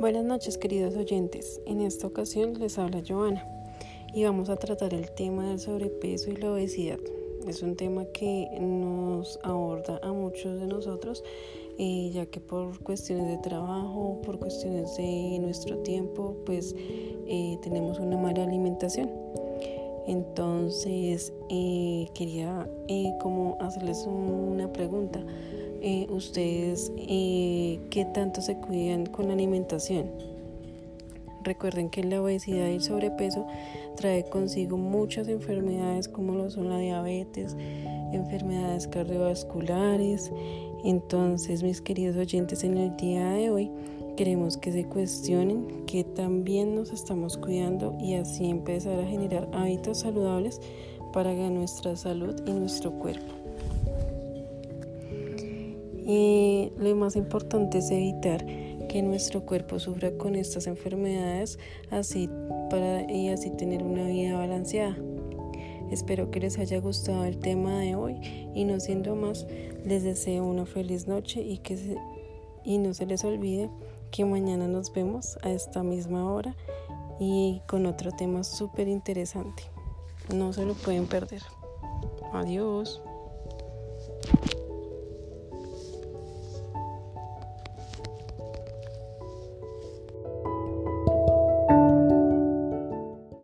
Buenas noches queridos oyentes, en esta ocasión les habla Joana y vamos a tratar el tema del sobrepeso y la obesidad. Es un tema que nos aborda a muchos de nosotros eh, ya que por cuestiones de trabajo, por cuestiones de nuestro tiempo, pues eh, tenemos una mala alimentación. Entonces eh, quería como hacerles una pregunta. Eh, ustedes eh, qué tanto se cuidan con la alimentación. Recuerden que la obesidad y el sobrepeso trae consigo muchas enfermedades como lo son la diabetes, enfermedades cardiovasculares. Entonces, mis queridos oyentes, en el día de hoy queremos que se cuestionen que también nos estamos cuidando y así empezar a generar hábitos saludables para nuestra salud y nuestro cuerpo. Y lo más importante es evitar que nuestro cuerpo sufra con estas enfermedades así para y así tener una vida balanceada. Espero que les haya gustado el tema de hoy y no siendo más, les deseo una feliz noche y que y no se les olvide que mañana nos vemos a esta misma hora y con otro tema súper interesante. No se lo pueden perder. Adiós.